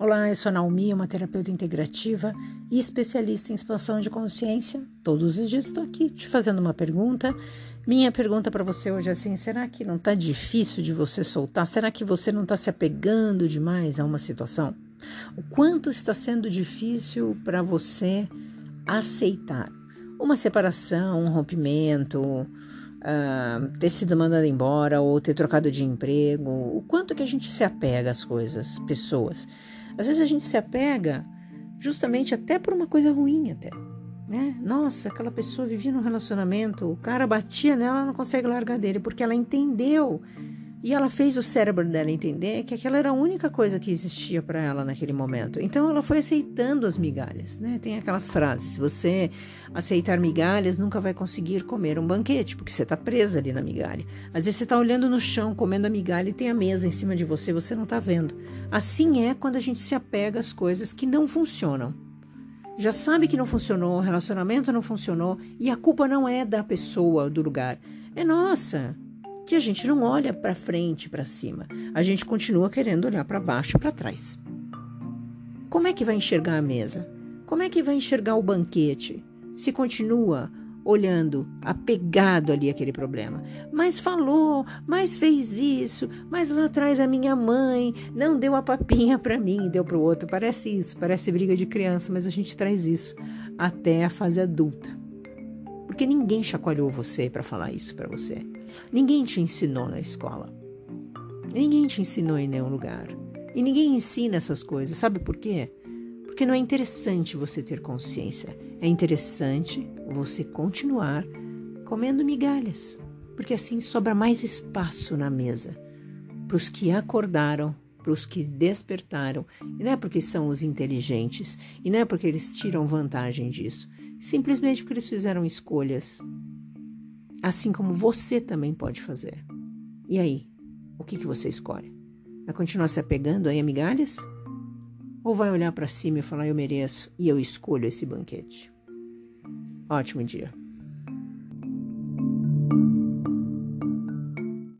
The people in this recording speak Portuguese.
Olá, eu sou a Naomi, uma terapeuta integrativa e especialista em expansão de consciência. Todos os dias estou aqui te fazendo uma pergunta. Minha pergunta para você hoje é assim: será que não está difícil de você soltar? Será que você não está se apegando demais a uma situação? O quanto está sendo difícil para você aceitar uma separação, um rompimento, uh, ter sido mandado embora ou ter trocado de emprego? O quanto que a gente se apega às coisas, pessoas? Às vezes a gente se apega justamente até por uma coisa ruim até. Né? Nossa, aquela pessoa vivia num relacionamento, o cara batia nela, ela não consegue largar dele, porque ela entendeu e ela fez o cérebro dela entender que aquela era a única coisa que existia para ela naquele momento. Então ela foi aceitando as migalhas, né? Tem aquelas frases: se você aceitar migalhas, nunca vai conseguir comer um banquete, porque você está presa ali na migalha. Às vezes você está olhando no chão, comendo a migalha e tem a mesa em cima de você, você não está vendo. Assim é quando a gente se apega às coisas que não funcionam. Já sabe que não funcionou, o relacionamento não funcionou e a culpa não é da pessoa, do lugar, é nossa que a gente não olha para frente, para cima. A gente continua querendo olhar para baixo para trás. Como é que vai enxergar a mesa? Como é que vai enxergar o banquete? Se continua olhando, apegado ali aquele problema. Mas falou, mas fez isso, mas lá atrás a minha mãe não deu a papinha para mim, deu para o outro. Parece isso, parece briga de criança, mas a gente traz isso até a fase adulta. Porque ninguém chacoalhou você para falar isso para você. Ninguém te ensinou na escola. Ninguém te ensinou em nenhum lugar. E ninguém ensina essas coisas. Sabe por quê? Porque não é interessante você ter consciência. É interessante você continuar comendo migalhas. Porque assim sobra mais espaço na mesa para os que acordaram, para os que despertaram. E não é porque são os inteligentes, e não é porque eles tiram vantagem disso. Simplesmente porque eles fizeram escolhas Assim como você também pode fazer. E aí, o que, que você escolhe? Vai continuar se apegando aí a migalhas? Ou vai olhar para cima e falar: Eu mereço e eu escolho esse banquete? Ótimo dia.